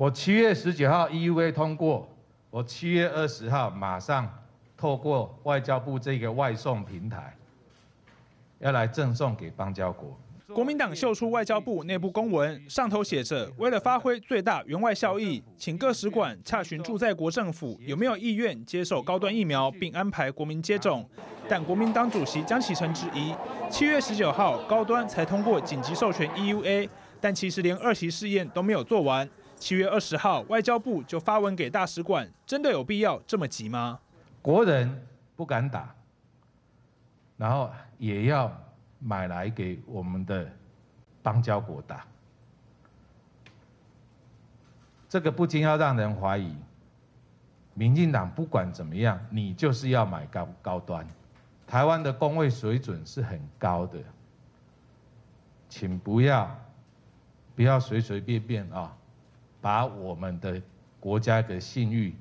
我七月十九号 EUA 通过，我七月二十号马上透过外交部这个外送平台，要来赠送给邦交国。国民党秀出外交部内部公文，上头写着：为了发挥最大援外效益，请各使馆洽询驻在国政府有没有意愿接受高端疫苗，并安排国民接种。但国民党主席江启臣质疑，七月十九号高端才通过紧急授权 EUA，但其实连二期试验都没有做完。七月二十号，外交部就发文给大使馆，真的有必要这么急吗？国人不敢打，然后也要买来给我们的邦交国打，这个不禁要让人怀疑，民进党不管怎么样，你就是要买高高端。台湾的工位水准是很高的，请不要不要随随便便啊。把我们的国家的信誉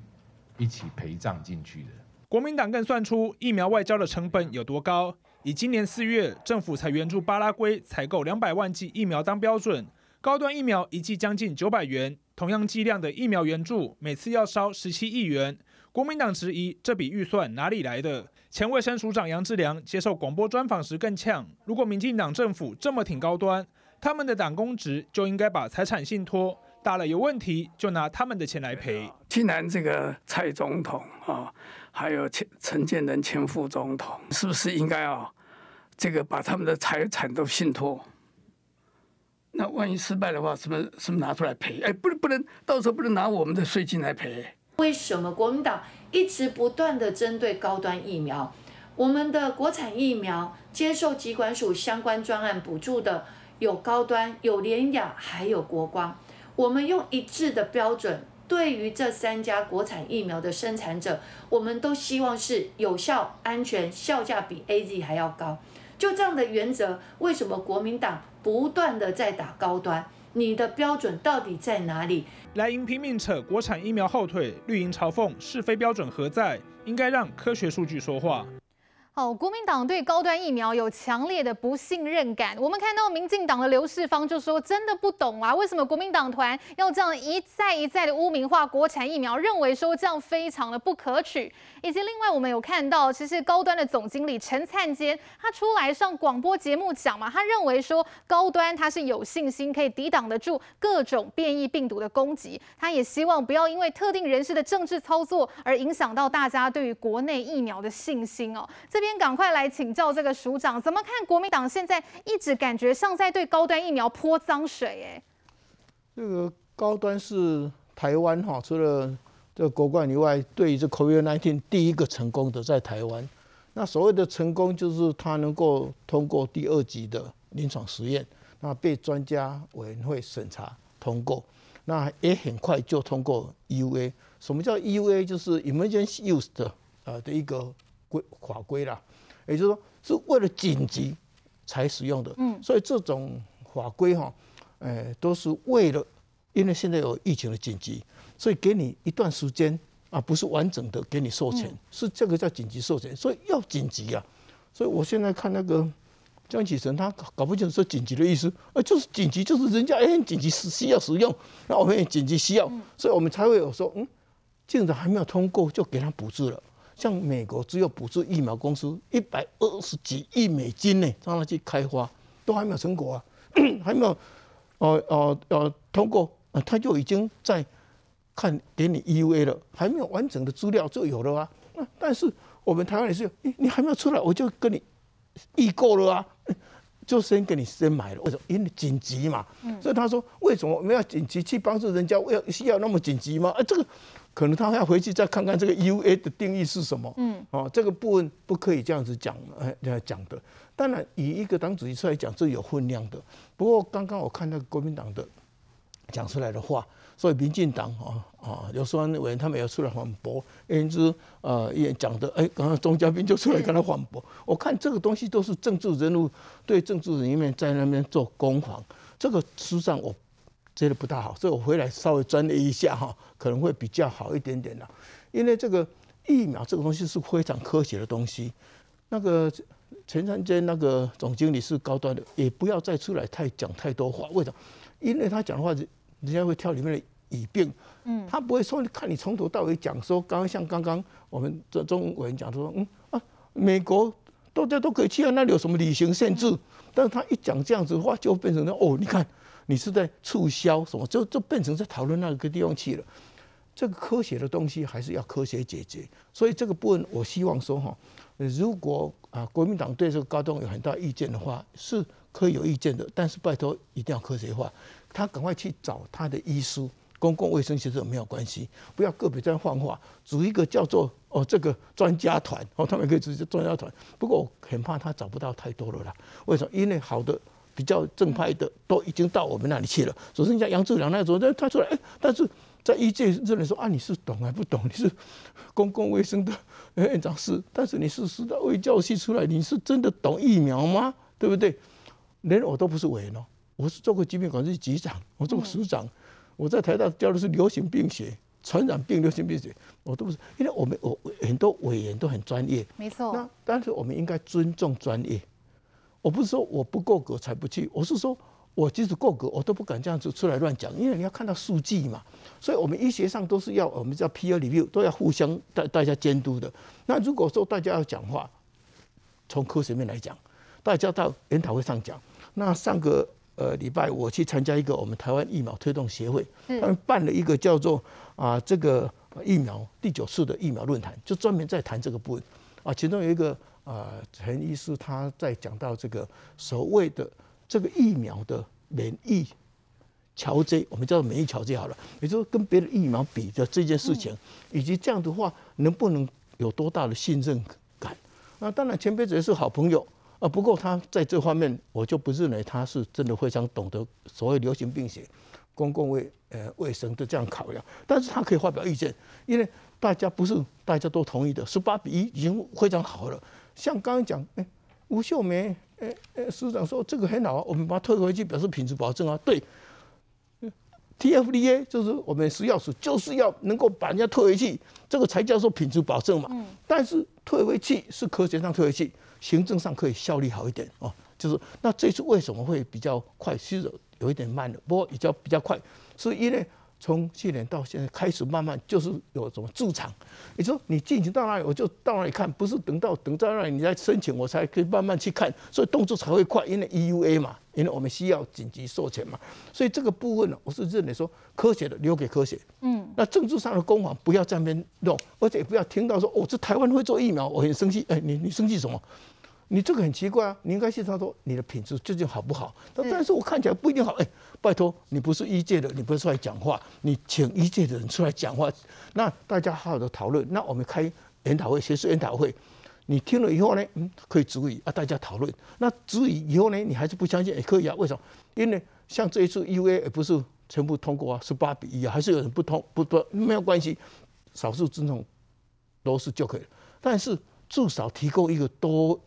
一起陪葬进去的。国民党更算出疫苗外交的成本有多高。以今年四月政府才援助巴拉圭采购两百万剂疫苗当标准，高端疫苗一剂将近九百元，同样剂量的疫苗援助每次要烧十七亿元。国民党质疑这笔预算哪里来的？前卫生署长杨志良接受广播专访时更呛：如果民进党政府这么挺高端，他们的党公职就应该把财产信托。大了有问题，就拿他们的钱来赔。既然这个蔡总统啊，还有陈陈建仁前副总统，是不是应该啊，这个把他们的财产都信托？那万一失败的话，是不是是不是拿出来赔？哎，不能不能，到时候不能拿我们的税金来赔。为什么国民党一直不断的针对高端疫苗？我们的国产疫苗接受疾管署相关专案补助的有高端、有联雅，还有国光。我们用一致的标准，对于这三家国产疫苗的生产者，我们都希望是有效、安全、效价比 AZ 还要高。就这样的原则，为什么国民党不断的在打高端？你的标准到底在哪里？蓝营拼命扯国产疫苗后腿，绿营嘲讽是非标准何在？应该让科学数据说话。哦，国民党对高端疫苗有强烈的不信任感。我们看到民进党的刘世芳就说：“真的不懂啊，为什么国民党团要这样一再一再的污名化国产疫苗，认为说这样非常的不可取。”以及另外，我们有看到，其实高端的总经理陈灿坚他出来上广播节目讲嘛，他认为说高端他是有信心可以抵挡得住各种变异病毒的攻击。他也希望不要因为特定人士的政治操作而影响到大家对于国内疫苗的信心哦。这边。先赶快来请教这个署长，怎么看国民党现在一直感觉像在对高端疫苗泼脏水？哎，这个高端是台湾哈，除了这个国冠以外，对于这 COVID-19 第一个成功的在台湾。那所谓的成功，就是它能够通过第二级的临床实验，那被专家委员会审查通过，那也很快就通过 EUA。什么叫 EUA？就是 Emergency Use 的呃的一个。规法规啦，也就是说是为了紧急才使用的，嗯，所以这种法规哈，诶，都是为了，因为现在有疫情的紧急，所以给你一段时间啊，不是完整的给你授权，是这个叫紧急授权，所以要紧急啊，所以我现在看那个江启臣，他搞不清楚说紧急的意思，啊，就是紧急，就是人家哎很紧急是需要使用，那我们也紧急需要，所以我们才会有说，嗯，竟然还没有通过就给他补助了。像美国只有补助疫苗公司一百二十几亿美金呢，让他去开发，都还没有成果啊，还没有，哦哦哦通过，他就已经在看给你 EUA 了，还没有完整的资料就有了啊。但是我们台湾也是，你还没有出来，我就跟你预购了啊，就先给你先买了，为什么？因为紧急嘛。所以他说，为什么我们要紧急去帮助人家？要需要那么紧急吗？啊，这个。可能他要回去再看看这个 EUA 的定义是什么。嗯，哦，这个部分不可以这样子讲，呃，讲的。当然，以一个党主席出来讲，这有分量的。不过，刚刚我看那个国民党的讲出来的话，所以民进党啊啊，有时候委员他们也出来反驳，因此呃也讲的，哎，刚刚钟嘉宾就出来跟他反驳。我看这个东西都是政治人物对政治人员在那边做攻防，这个实际上我。觉得不大好，所以我回来稍微专业一下哈，可能会比较好一点点的。因为这个疫苗这个东西是非常科学的东西。那个陈灿坚那个总经理是高端的，也不要再出来太讲太多话。为什么？因为他讲的话，人家会挑里面的语病，嗯，他不会说，看你从头到尾讲说，刚刚像刚刚我们这中委员讲说，嗯啊，美国大家都可以去啊，那里有什么旅行限制？但是他一讲这样子的话，就变成了哦，你看你是在促销什么，就就变成在讨论那个地方去了。这个科学的东西还是要科学解决，所以这个部分我希望说哈，如果啊国民党对这个高中有很大意见的话，是可以有意见的，但是拜托一定要科学化，他赶快去找他的医师，公共卫生其实没有关系，不要个别这样放话，组一个叫做哦这个专家团哦，他们可以组织专家团，不过我很怕他找不到太多了啦，为什么？因为好的比较正派的都已经到我们那里去了，只剩下杨志良那种，他出来哎，但是。在医界认为说啊，你是懂还不懂？你是公共卫生的院长是，但是你是师大卫教系出来，你是真的懂疫苗吗？对不对？连我都不是委员哦，我是做过疾病管制局长，我做过署长，我在台大教的是流行病学、传染病、流行病学，我都不是，因为我们我很多委员都很专业，没错。那但是我们应该尊重专业，我不是说我不够格才不去，我是说。我即使够格，我都不敢这样子出来乱讲，因为你要看到数据嘛。所以，我们医学上都是要我们叫 peer review，都要互相大大家监督的。那如果说大家要讲话，从科学面来讲，大家到研讨会上讲。那上个呃礼拜我去参加一个我们台湾疫苗推动协会，他们办了一个叫做啊这个疫苗第九次的疫苗论坛，就专门在谈这个部分啊。其中有一个啊陈医师他在讲到这个所谓的。这个疫苗的免疫桥接，我们叫做免疫桥接好了，也就是跟别的疫苗比的这件事情，以及这样的话能不能有多大的信任感？那当然前辈子也是好朋友啊，不过他在这方面我就不认为他是真的非常懂得所谓流行病学、公共卫呃卫生的这样考量，但是他可以发表意见，因为大家不是大家都同意的，十八比一已经非常好了。像刚刚讲，哎，吴秀梅。诶诶，市长说这个很好啊，我们把它退回去，表示品质保证啊。对，TFDA 就是我们食药署就是要能够把人家退回去，这个才叫做品质保证嘛。嗯。但是退回去是科学上退回去，行政上可以效率好一点哦。就是那这次为什么会比较快？其实有一点慢的，不过比较比较快，是因为。从去年到现在开始慢慢就是有什么驻场，你说你进行到那里我就到那里看，不是等到等到那里你再申请我才可以慢慢去看，所以动作才会快，因为 EUA 嘛，因为我们需要紧急授权嘛，所以这个部分呢，我是认为说科学的留给科学，嗯，那政治上的攻防不要在那边弄，而且不要听到说哦，这台湾会做疫苗，我很生气，哎，你你生气什么？你这个很奇怪啊！你应该去他说你的品质究竟好不好？但是我看起来不一定好。哎，拜托，你不是一届的，你不是出来讲话，你请一届的人出来讲话，那大家好好的讨论。那我们开研讨会，学术研讨会，你听了以后呢，嗯，可以质疑啊，大家讨论。那质疑以后呢，你还是不相信也可以啊？为什么？因为像这一次 EUA 也不是全部通过啊，是八比一啊，还是有人不通不不，没有关系，少数尊重都是就可以了。但是至少提供一个多。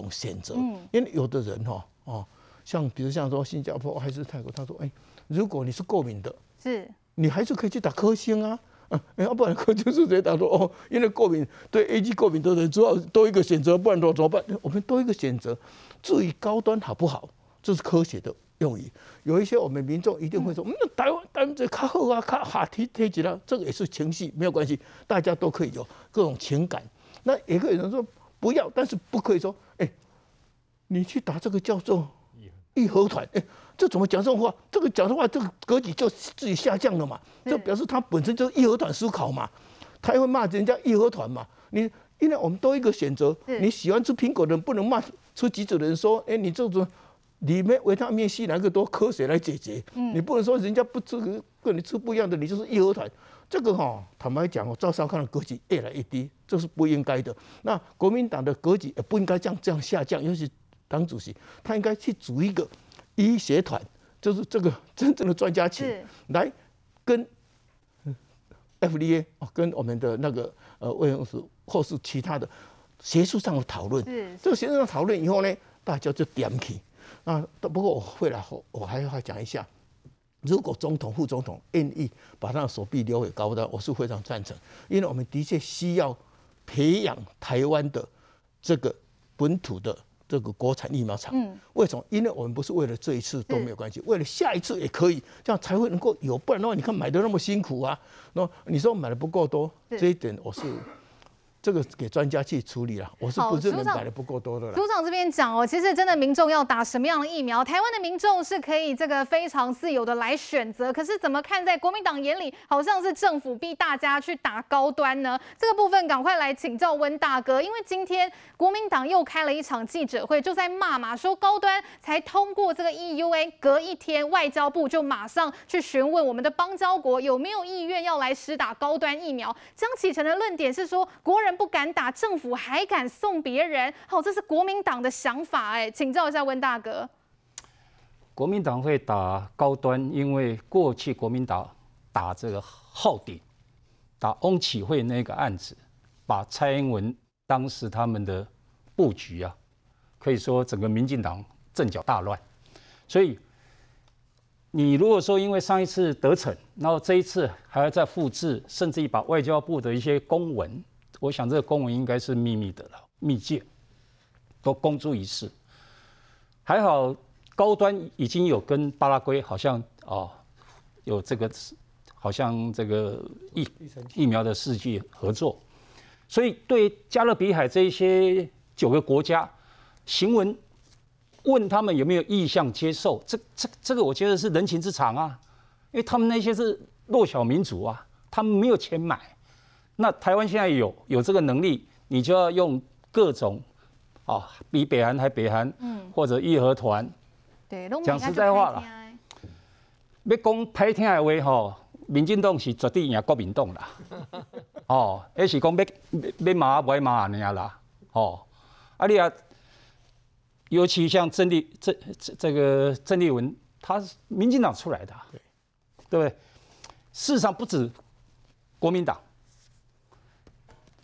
种选择，因为有的人哈哦，像比如像说新加坡还是泰国，他说哎，如果你是过敏的，是，你还是可以去打科兴啊，啊，要不然科就是谁打说哦，因为过敏对 A G 过敏的人，主要多一个选择，不然怎么办？我们多一个选择，至于高端好不好，这是科学的用语。有一些我们民众一定会说，嗯，台湾台湾这卡好啊，卡哈提提起来，这个也是情绪，没有关系，大家都可以有各种情感。那也可以有人说。不要，但是不可以说，哎、欸，你去打这个叫做义和团，哎、欸，这怎么讲这种话？这个讲的话，这个格局就自己下降了嘛？这表示他本身就是义和团思考嘛？他会骂人家义和团嘛？你因为我们都一个选择，你喜欢吃苹果的人不能骂吃橘子的人说，哎、欸，你这种里面维他命 C 哪个多科学来解决？你不能说人家不吃跟你吃不一样的，你就是义和团。这个哈、哦，坦白讲，哦赵少康的格局越来越低，这是不应该的。那国民党的格局也不应该这样这样下降，尤其党主席，他应该去组一个医学团，就是这个真正的专家群来跟 FDA 跟我们的那个呃卫生署或是其他的学术上的讨论。这个学术上讨论以后呢，大家就点起。啊，不过我会来，我还要讲一下。如果总统、副总统愿意把他的手臂留给高端，我是非常赞成，因为我们的确需要培养台湾的这个本土的这个国产疫苗厂。嗯，为什么？因为我们不是为了这一次都没有关系，为了下一次也可以，这样才会能够有。不然的话，你看买的那么辛苦啊，那你说买的不够多，这一点我是。这个给专家去处理了，我是不认为买的不够多的了。组长这边讲哦，其实真的民众要打什么样的疫苗，台湾的民众是可以这个非常自由的来选择。可是怎么看在国民党眼里，好像是政府逼大家去打高端呢？这个部分赶快来请教温大哥，因为今天国民党又开了一场记者会，就在骂嘛，说高端才通过这个 EUA，隔一天外交部就马上去询问我们的邦交国有没有意愿要来施打高端疫苗。江启臣的论点是说，国人。不敢打，政府还敢送别人？好，这是国民党的想法哎，请教一下温大哥。国民党会打高端，因为过去国民党打这个浩鼎，打翁启慧那个案子，把蔡英文当时他们的布局啊，可以说整个民进党阵脚大乱，所以。你如果说因为上一次得逞，然后这一次还要再复制，甚至于把外交部的一些公文。我想这个公文应该是秘密的了，密件都公诸于世。还好高端已经有跟巴拉圭好像哦有这个好像这个疫疫苗的试剂合作，所以对加勒比海这一些九个国家，行文问他们有没有意向接受，这这这个我觉得是人情之常啊，因为他们那些是弱小民族啊，他们没有钱买。那台湾现在有有这个能力，你就要用各种，啊、哦，比北韩还北韩，嗯，或者义和团，对，讲实在话了，要讲歹听的话吼，民进党是绝对赢国民党啦，哦，还是讲要要骂不骂那样啦，哦，啊你啊，尤其像郑丽这这这个郑丽文，他是民进党出来的，对，对不对？事实上不止国民党。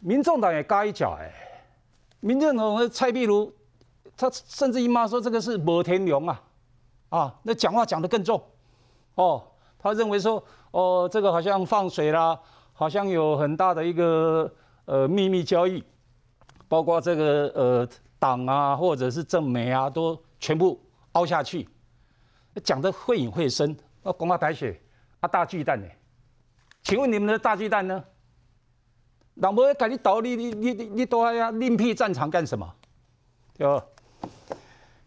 民众党也嘎一脚哎，民众党的蔡壁如，他甚至于骂说这个是摩天轮啊，啊，那讲话讲得更重，哦，他认为说哦，这个好像放水啦，好像有很大的一个呃秘密交易，包括这个呃党啊或者是政媒啊都全部凹下去，讲得会隐会深，那公话白雪啊大巨蛋呢？请问你们的大巨蛋呢？人无甲你斗，你你你你你都还要另辟战场干什么？对吧？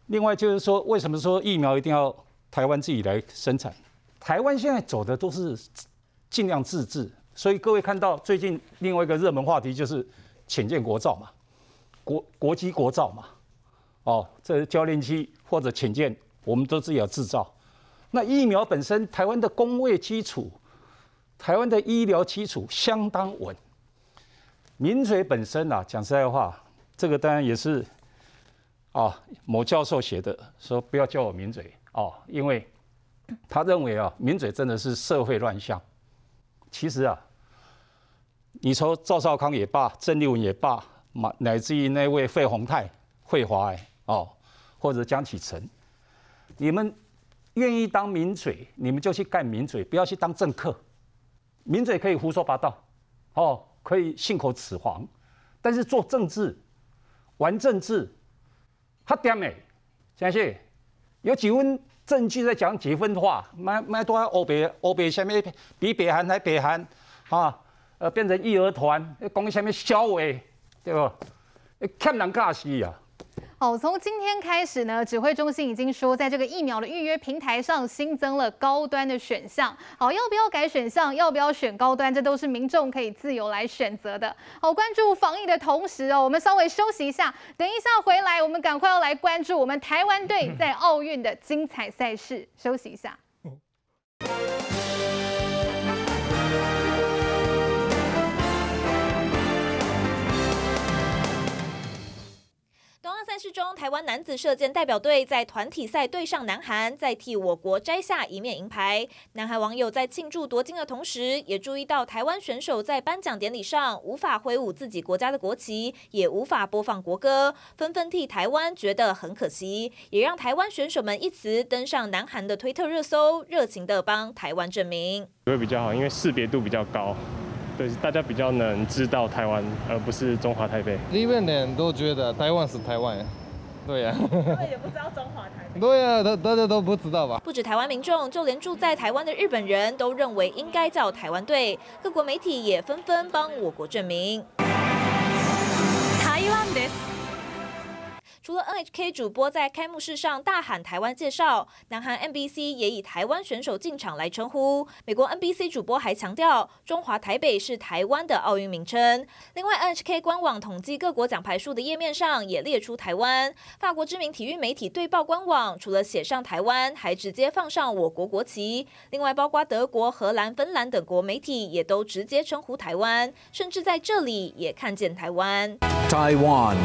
另外就是说，为什么说疫苗一定要台湾自己来生产？台湾现在走的都是尽量自制，所以各位看到最近另外一个热门话题就是潜舰国造嘛，国国机国造嘛，哦，这是教练机或者潜舰，我们都自己要制造。那疫苗本身，台湾的工卫基础，台湾的医疗基础相当稳。名嘴本身啊，讲实在话，这个当然也是啊，某教授写的，说不要叫我名嘴哦，因为他认为啊，名嘴真的是社会乱象。其实啊，你说赵少康也罢，郑丽文也罢，乃乃至于那位费鸿泰、费华哎哦，或者江启臣，你们愿意当名嘴，你们就去干名嘴，不要去当政客。名嘴可以胡说八道哦。可以信口雌黄，但是做政治、玩政治，他点诶，相信有几分证据在讲几分话，卖卖多少欧北欧北下面比北韩还北韩啊，呃变成义和团，讲下面小伟，对不？欠人尬死啊！好，从今天开始呢，指挥中心已经说，在这个疫苗的预约平台上新增了高端的选项。好，要不要改选项，要不要选高端，这都是民众可以自由来选择的。好，关注防疫的同时哦，我们稍微休息一下，等一下回来，我们赶快要来关注我们台湾队在奥运的精彩赛事。休息一下。赛事中，台湾男子射箭代表队在团体赛对上南韩，再替我国摘下一面银牌。南韩网友在庆祝夺金的同时，也注意到台湾选手在颁奖典礼上无法挥舞自己国家的国旗，也无法播放国歌，纷纷替台湾觉得很可惜，也让台湾选手们一词登上南韩的推特热搜，热情地帮台湾证明。会比较好，因为识别度比较高。对，大家比较能知道台湾，而不是中华台北。里面的人都觉得台湾是台湾，对呀、啊，他们也不知道中华台北。对呀、啊，大家都不知道吧？不止台湾民众，就连住在台湾的日本人都认为应该叫台湾队。各国媒体也纷纷帮我国证明。台湾です。除了 NHK 主播在开幕式上大喊台湾介绍，南韩 MBC 也以台湾选手进场来称呼。美国 NBC 主播还强调，中华台北是台湾的奥运名称。另外，NHK 官网统计各国奖牌数的页面上也列出台湾。法国知名体育媒体队报官网除了写上台湾，还直接放上我国国旗。另外，包括德国、荷兰、芬兰等国媒体也都直接称呼台湾，甚至在这里也看见台湾。台湾。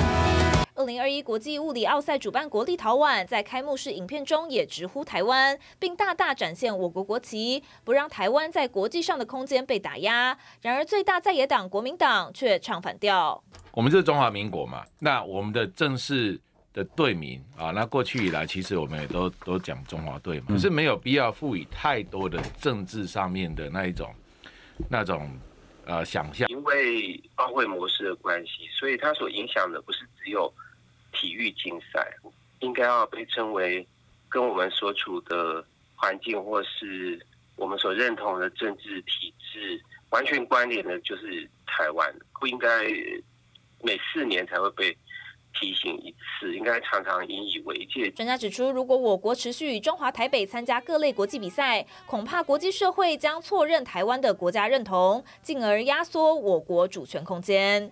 二零二一国际物理奥赛主办国立陶宛在开幕式影片中也直呼台湾，并大大展现我国国旗，不让台湾在国际上的空间被打压。然而，最大在野党国民党却唱反调。我们是中华民国嘛，那我们的正式的队名啊，那过去以来其实我们也都都讲中华队嘛，可是没有必要赋予太多的政治上面的那一种那种呃想象。因为奥会模式的关系，所以它所影响的不是只有。体育竞赛应该要被称为跟我们所处的环境或是我们所认同的政治体制完全关联的，就是台湾不应该每四年才会被提醒一次，应该常常引以为戒。专家指出，如果我国持续与中华台北参加各类国际比赛，恐怕国际社会将错认台湾的国家认同，进而压缩我国主权空间。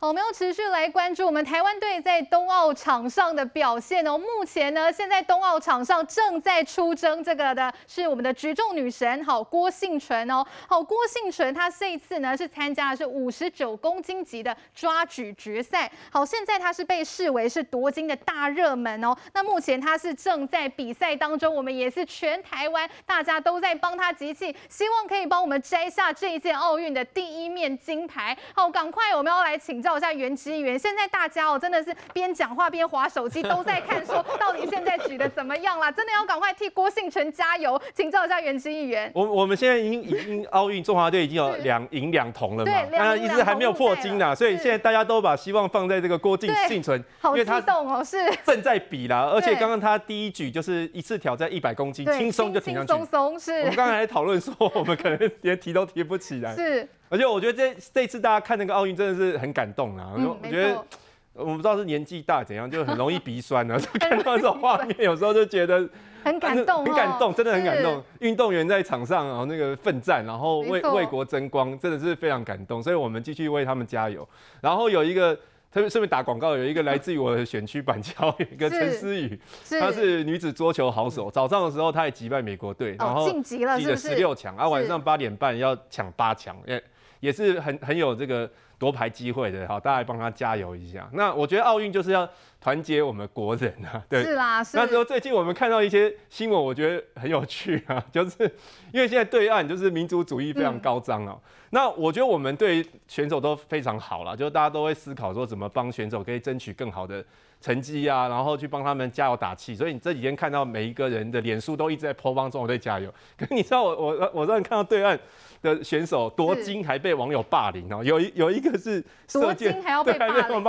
好，我们要持续来关注我们台湾队在冬奥场上的表现哦。目前呢，现在冬奥场上正在出征这个的是我们的举重女神，好，郭婞淳哦。好，郭婞淳她这一次呢是参加的是五十九公斤级的抓举决赛。好，现在她是被视为是夺金的大热门哦。那目前她是正在比赛当中，我们也是全台湾大家都在帮她集气，希望可以帮我们摘下这一届奥运的第一面金牌。好，赶快我们要来请教。一下袁之元，现在大家哦真的是边讲话边划手机，都在看说到底现在举的怎么样啦？真的要赶快替郭婞淳加油！请教一下袁之元。我我们现在已经已经奥运中华队已经有两银两铜了嘛？对，那一直还没有破金呢，所以现在大家都把希望放在这个郭靖幸存，因为他动哦，是正在比啦，而且刚刚他第一举就是一次挑战一百公斤，轻松就挺上去，松松是。我们刚才讨论说，我们可能连提都提不起来，是。而且我觉得这这次大家看那个奥运真的是很感动啊！嗯、我觉得我不知道是年纪大怎样，就很容易鼻酸啊。看到这种画面，有时候就觉得很感动，很感动，真的很感动。运动员在场上然后，那个奋战，然后为为国争光，真的是非常感动。所以我们继续为他们加油。然后有一个，特别顺便打广告，有一个来自于我的选区板桥，有一个陈思雨，她是女子桌球好手。早上的时候，她也击败美国队，然后晋级了十六强。啊，晚上八点半要抢八强，也是很很有这个夺牌机会的，好，大家来帮他加油一下。那我觉得奥运就是要团结我们国人啊，对。是啦，是。那时候最近我们看到一些新闻，我觉得很有趣啊，就是因为现在对岸就是民族主义非常高涨哦。嗯、那我觉得我们对选手都非常好了，就大家都会思考说怎么帮选手可以争取更好的成绩啊，然后去帮他们加油打气。所以你这几天看到每一个人的脸书都一直在 po 帮中国队加油。可是你知道我我我让你看到对岸。的选手夺金还被网友霸凌哦，有一有一个 是射箭。还要被霸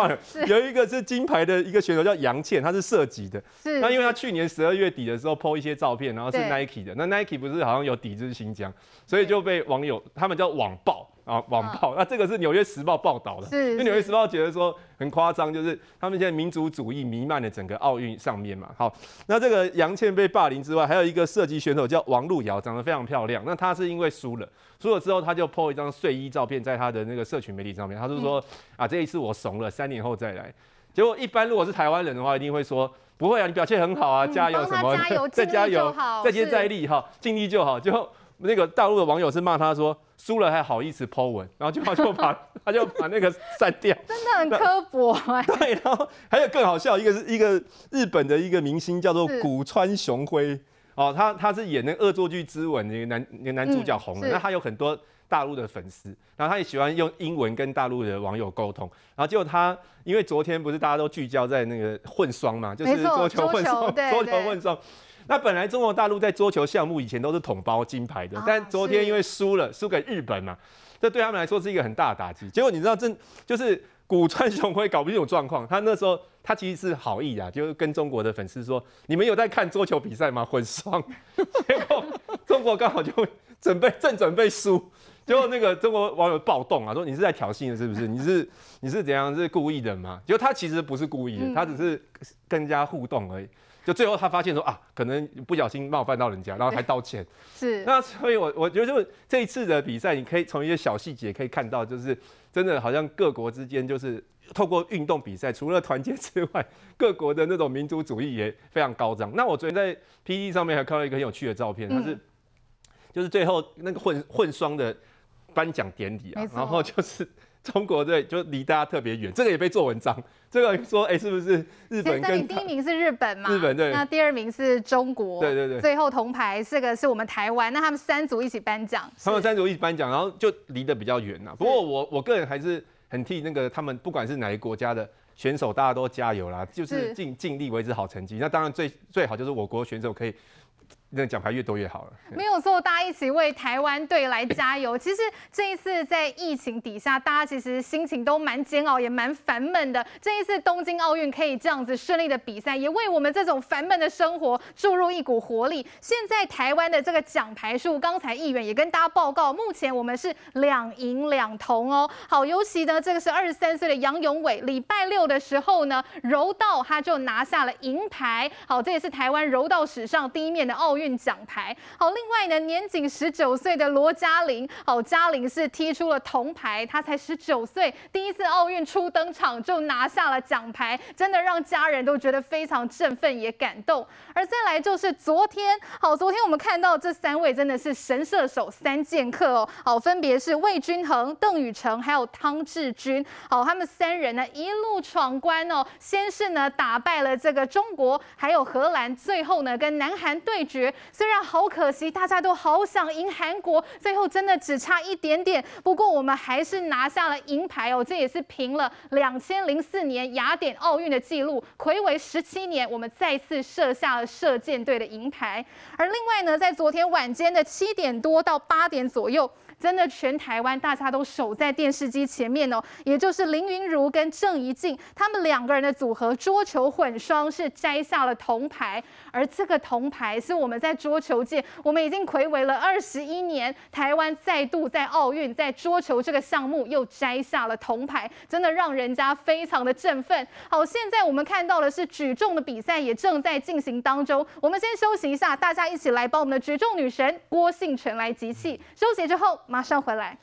凌，有一个是金牌的一个选手叫杨倩，她是射击的，是。那因为她去年十二月底的时候 po 一些照片，然后是 Nike 的，那 Nike 不是好像有抵制新疆，所以就被网友他们叫网暴。啊，网暴，那这个是《纽约时报》报道的，是，因为《纽约时报》觉得说很夸张，就是他们现在民族主义弥漫的整个奥运上面嘛。好，那这个杨倩被霸凌之外，还有一个射击选手叫王璐瑶，长得非常漂亮。那她是因为输了，输了之后她就 po 一张睡衣照片在她的那个社群媒体上面，她就说、嗯、啊，这一次我怂了，三年后再来。结果一般如果是台湾人的话，一定会说不会啊，你表现很好啊，加油什么，加油，再加油，再接再厉哈，尽力就好。就那个大陆的网友是骂他说。输了还好意思 po 文，然后就他就把 他就把那个删掉，真的很刻薄哎。对，然后还有更好笑，一个是一个日本的一个明星叫做古川雄辉哦，他他是演那个恶作剧之吻那个男那个男主角红了，那他有很多大陆的粉丝，然后他也喜欢用英文跟大陆的网友沟通，然后结果他因为昨天不是大家都聚焦在那个混双嘛，就是桌球混双，桌球混双。那本来中国大陆在桌球项目以前都是统包金牌的，啊、但昨天因为输了，输给日本嘛，这对他们来说是一个很大的打击。结果你知道，这就是古川雄辉搞不清楚状况。他那时候他其实是好意啊，就是跟中国的粉丝说：“你们有在看桌球比赛吗？混双。”结果中国刚好就准备正准备输。结果那个中国网友暴动啊，说你是在挑衅的，是不是？你是你是怎样？是故意的吗？结果他其实不是故意的，他只是跟人家互动而已。就最后他发现说啊，可能不小心冒犯到人家，然后还道歉。是。那所以我我觉得就这一次的比赛，你可以从一些小细节可以看到，就是真的好像各国之间就是透过运动比赛，除了团结之外，各国的那种民族主义也非常高涨。那我昨天在 PTT 上面还看到一个很有趣的照片，它是就是最后那个混混双的。颁奖典礼啊，然后就是中国队就离大家特别远，这个也被做文章。这个说，哎，是不是日本跟？第一名是日本嘛？日本对。那第二名是中国。对对对。最后铜牌这个是我们台湾，那他们三组一起颁奖。他们三组一起颁奖，然后就离得比较远呐。不过我我个人还是很替那个他们，不管是哪个国家的选手，大家都加油啦，就是尽尽力维持好成绩。那当然最最好就是我国选手可以。那奖牌越多越好了。没有错，大家一起为台湾队来加油。其实这一次在疫情底下，大家其实心情都蛮煎熬，也蛮烦闷的。这一次东京奥运可以这样子顺利的比赛，也为我们这种烦闷的生活注入一股活力。现在台湾的这个奖牌数，刚才议员也跟大家报告，目前我们是两银两铜哦。好，尤其呢，这个是二十三岁的杨永伟，礼拜六的时候呢，柔道他就拿下了银牌。好，这也是台湾柔道史上第一面的奥运。奖牌好，另外呢，年仅十九岁的罗嘉玲，好，嘉玲是踢出了铜牌，他才十九岁，第一次奥运初登场就拿下了奖牌，真的让家人都觉得非常振奋也感动。而再来就是昨天，好，昨天我们看到这三位真的是神射手三剑客哦，好，分别是魏君衡、邓宇成还有汤智钧，好，他们三人呢一路闯关哦，先是呢打败了这个中国还有荷兰，最后呢跟南韩对对决。虽然好可惜，大家都好想赢韩国，最后真的只差一点点。不过我们还是拿下了银牌哦，这也是平了两千零四年雅典奥运的纪录，魁为十七年，我们再次设下了射箭队的银牌。而另外呢，在昨天晚间的七点多到八点左右。真的，全台湾大家都守在电视机前面哦，也就是林昀儒跟郑怡静他们两个人的组合桌球混双是摘下了铜牌，而这个铜牌是我们在桌球界，我们已经魁违了二十一年，台湾再度在奥运在桌球这个项目又摘下了铜牌，真的让人家非常的振奋。好，现在我们看到的是举重的比赛也正在进行当中，我们先休息一下，大家一起来帮我们的举重女神郭婞淳来集气。休息之后。马上回来。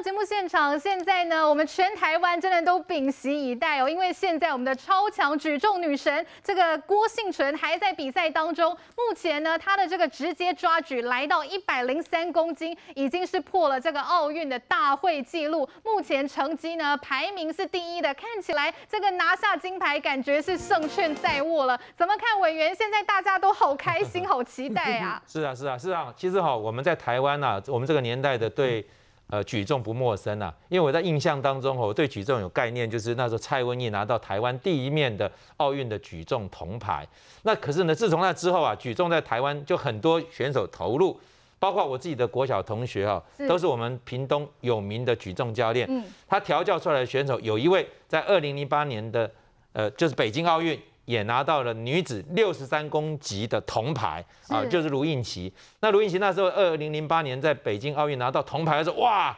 节目现场，现在呢，我们全台湾真的都屏息以待哦，因为现在我们的超强举重女神这个郭婞淳还在比赛当中。目前呢，她的这个直接抓举来到一百零三公斤，已经是破了这个奥运的大会纪录。目前成绩呢，排名是第一的，看起来这个拿下金牌感觉是胜券在握了。怎么看，委员？现在大家都好开心，好期待啊！是啊，是啊，是啊。其实哈，我们在台湾啊，我们这个年代的对。呃，举重不陌生啊，因为我在印象当中，我对举重有概念，就是那时候蔡文义拿到台湾第一面的奥运的举重铜牌。那可是呢，自从那之后啊，举重在台湾就很多选手投入，包括我自己的国小同学啊，都是我们屏东有名的举重教练。嗯，他调教出来的选手有一位在二零零八年的，呃，就是北京奥运。也拿到了女子六十三公级的铜牌啊，就是卢应琪。那卢应琪那时候二零零八年在北京奥运拿到铜牌的时候，哇，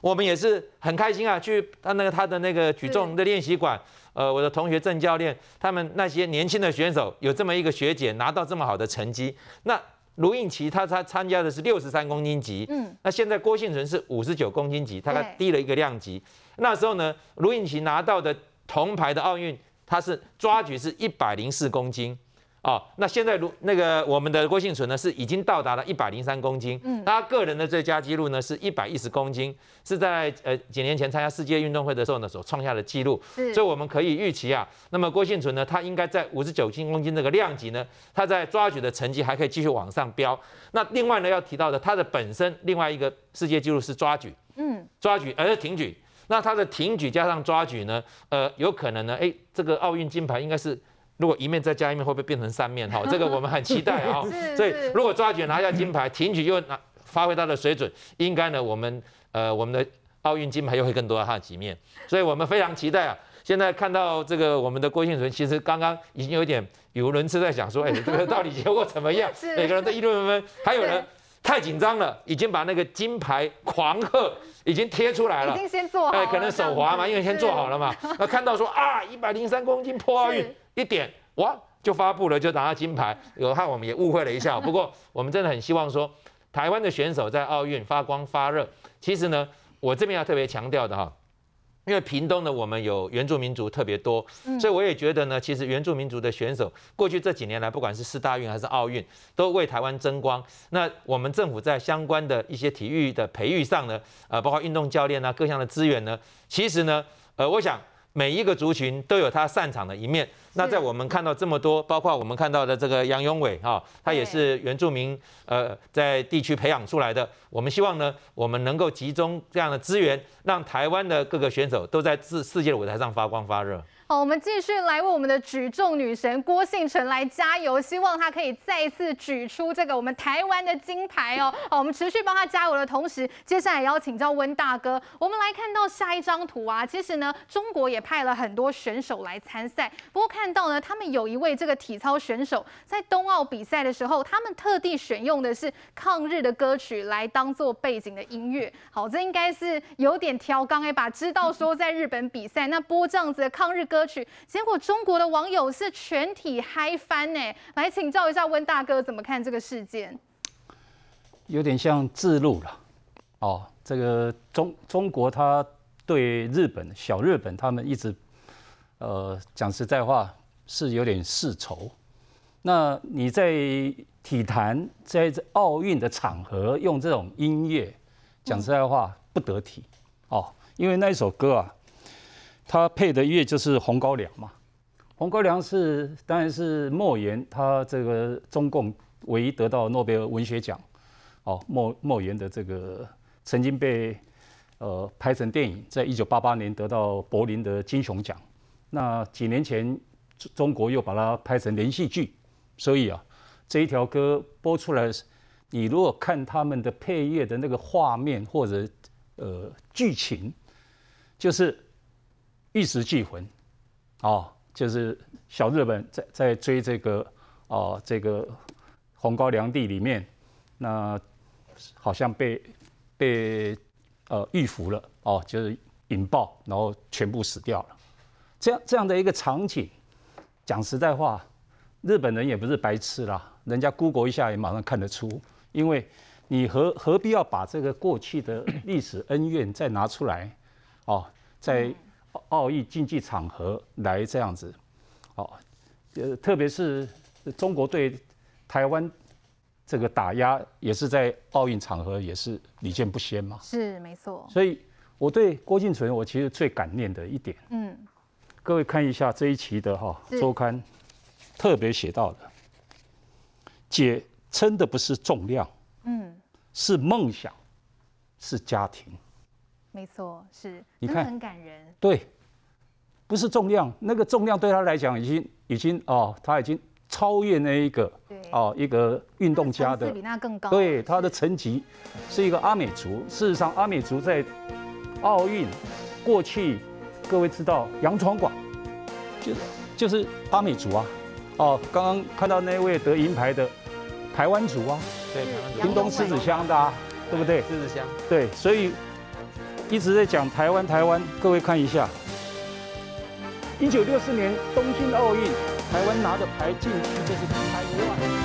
我们也是很开心啊，去他那个他的那个举重的练习馆，呃，我的同学郑教练，他们那些年轻的选手有这么一个学姐拿到这么好的成绩。那卢应琪他他参加的是六十三公斤级，嗯，那现在郭婞淳是五十九公斤级，他低了一个量级。那时候呢，卢应琪拿到的铜牌的奥运。他是抓举是一百零四公斤，哦，那现在如那个我们的郭婞淳呢是已经到达了一百零三公斤，嗯，他个人的最佳纪录呢是一百一十公斤，是在呃几年前参加世界运动会的时候呢所创下的纪录，所以我们可以预期啊，那么郭婞淳呢，他应该在五十九公斤这个量级呢，他在抓举的成绩还可以继续往上飙。那另外呢要提到的，他的本身另外一个世界纪录是抓举。嗯，抓举而是挺举。那他的挺举加上抓举呢，呃，有可能呢，哎，这个奥运金牌应该是如果一面再加一面，会不会变成三面？哈，这个我们很期待啊。所以如果抓举拿下金牌，挺举又拿发挥他的水准，应该呢，我们呃我们的奥运金牌又会更多他几面。所以我们非常期待啊。现在看到这个我们的郭婞淳，其实刚刚已经有点语无伦次在想说，哎，这个到底结果怎么样？每个人都议论纷纷，还有人。太紧张了，已经把那个金牌狂贺已经贴出来了，已经先做好了，哎，可能手滑嘛，因为先做好了嘛。那看到说啊，一百零三公斤破奥运，一点哇就发布了，就拿到金牌。有害我们也误会了一下，不过我们真的很希望说，台湾的选手在奥运发光发热。其实呢，我这边要特别强调的哈。因为屏东呢，我们有原住民族特别多，所以我也觉得呢，其实原住民族的选手过去这几年来，不管是四大运还是奥运，都为台湾争光。那我们政府在相关的一些体育的培育上呢，呃，包括运动教练啊，各项的资源呢，其实呢，呃，我想。每一个族群都有他擅长的一面。那在我们看到这么多，包括我们看到的这个杨永伟哈，他也是原住民呃在地区培养出来的。我们希望呢，我们能够集中这样的资源，让台湾的各个选手都在世世界的舞台上发光发热。好，我们继续来为我们的举重女神郭婞淳来加油，希望她可以再一次举出这个我们台湾的金牌哦。好，我们持续帮她加油的同时，接下来也要请教温大哥。我们来看到下一张图啊，其实呢，中国也派了很多选手来参赛。不过看看到呢，他们有一位这个体操选手在冬奥比赛的时候，他们特地选用的是抗日的歌曲来当做背景的音乐。好，这应该是有点挑钢哎吧？知道说在日本比赛，那播这样子的抗日歌。歌曲，结果中国的网友是全体嗨翻呢。来请教一下温大哥，怎么看这个事件？有点像自录了哦。这个中中国他对日本小日本他们一直呃讲实在话是有点世仇。那你在体坛在这奥运的场合用这种音乐，讲实在话不得体哦，因为那一首歌啊。它配的乐就是《红高粱》嘛，《红高粱》是当然是莫言，他这个中共唯一得到诺贝尔文学奖，哦，莫莫言的这个曾经被呃拍成电影，在一九八八年得到柏林的金熊奖，那几年前中国又把它拍成连续剧，所以啊，这一条歌播出来，你如果看他们的配乐的那个画面或者呃剧情，就是。玉石俱焚，哦，就是小日本在在追这个哦，这个红高粱地里面，那好像被被呃遇伏了哦，就是引爆，然后全部死掉了。这样这样的一个场景，讲实在话，日本人也不是白痴啦，人家 Google 一下也马上看得出，因为你何何必要把这个过去的历史恩怨再拿出来哦，在。奥运竞技场合来这样子，哦，呃，特别是中国对台湾这个打压，也是在奥运场合也是屡见不鲜嘛。是没错。所以我对郭敬淳，我其实最感念的一点，嗯，各位看一下这一期的哈周刊，特别写到的，姐称的不是重量，嗯，是梦想，是家庭。没错，是，你看很感人。对，不是重量，那个重量对他来讲已经已经哦，他已经超越那一个哦一个运动家的，比那更高。对，他的层级是一个阿美族。事实上，阿美族在奥运过去，各位知道杨传广，就是就是阿美族啊。哦，刚刚看到那位得银牌的台湾族啊，对，屏东狮子乡的啊，对不对？狮子乡。对，所以。一直在讲台湾，台湾，各位看一下，一九六四年东京奥运，台湾拿的牌进去就是台湾。